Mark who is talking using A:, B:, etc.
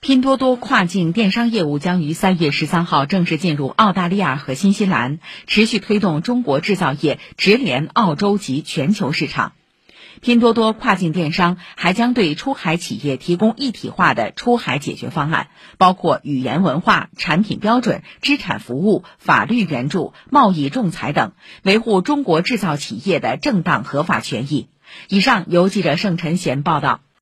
A: 拼多多跨境电商业务将于三月十三号正式进入澳大利亚和新西兰持续推动中国制造业直连澳洲及全球市场。拼多多跨境电商还将对出海企业提供一体化的出海解决方案包括语言文化产品标准资产服务法律援助贸易仲裁等维护中国制造企业的正当合法权益。以上由记者盛晨贤报道。